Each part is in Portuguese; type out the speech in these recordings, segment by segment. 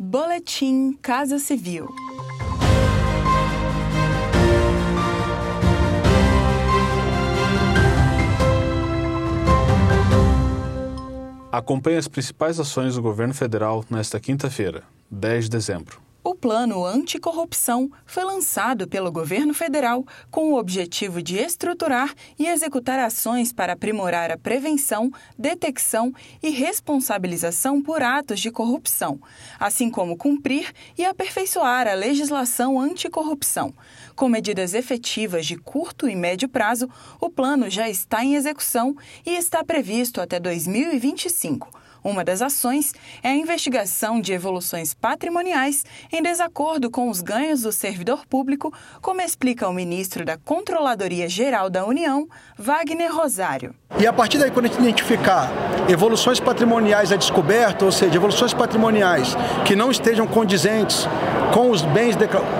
Boletim Casa Civil. Acompanhe as principais ações do governo federal nesta quinta-feira, 10 de dezembro. O Plano Anticorrupção foi lançado pelo governo federal com o objetivo de estruturar e executar ações para aprimorar a prevenção, detecção e responsabilização por atos de corrupção, assim como cumprir e aperfeiçoar a legislação anticorrupção. Com medidas efetivas de curto e médio prazo, o plano já está em execução e está previsto até 2025. Uma das ações é a investigação de evoluções patrimoniais em desacordo com os ganhos do servidor público, como explica o ministro da Controladoria Geral da União, Wagner Rosário. E a partir daí, quando a gente identificar evoluções patrimoniais a descoberto, ou seja, evoluções patrimoniais que não estejam condizentes com os bens,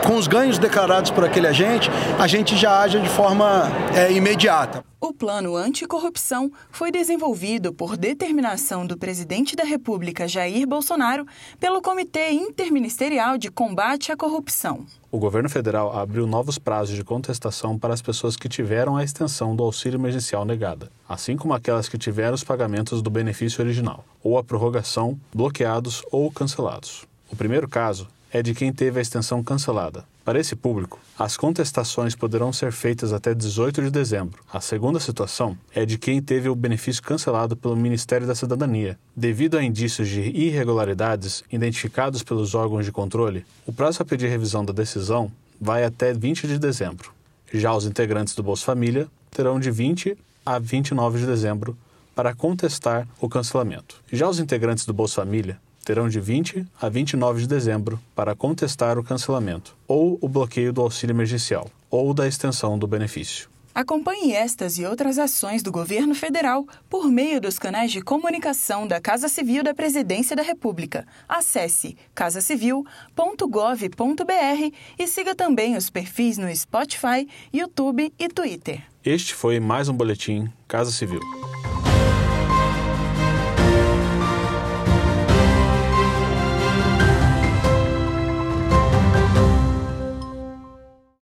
com os ganhos declarados por aquele agente, a gente já age de forma é, imediata. O plano anticorrupção foi desenvolvido por determinação do presidente da República Jair Bolsonaro pelo Comitê Interministerial de Combate à Corrupção. O governo federal abriu novos prazos de contestação para as pessoas que tiveram a extensão do auxílio emergencial negada, assim como aquelas que tiveram os pagamentos do benefício original, ou a prorrogação, bloqueados ou cancelados. O primeiro caso é de quem teve a extensão cancelada. Para esse público, as contestações poderão ser feitas até 18 de dezembro. A segunda situação é de quem teve o benefício cancelado pelo Ministério da Cidadania. Devido a indícios de irregularidades identificados pelos órgãos de controle, o prazo para pedir revisão da decisão vai até 20 de dezembro. Já os integrantes do Bolsa Família terão de 20 a 29 de dezembro para contestar o cancelamento. Já os integrantes do Bolsa Família terão de 20 a 29 de dezembro para contestar o cancelamento ou o bloqueio do auxílio emergencial ou da extensão do benefício. Acompanhe estas e outras ações do governo federal por meio dos canais de comunicação da Casa Civil da Presidência da República. Acesse casacivil.gov.br e siga também os perfis no Spotify, YouTube e Twitter. Este foi mais um boletim Casa Civil.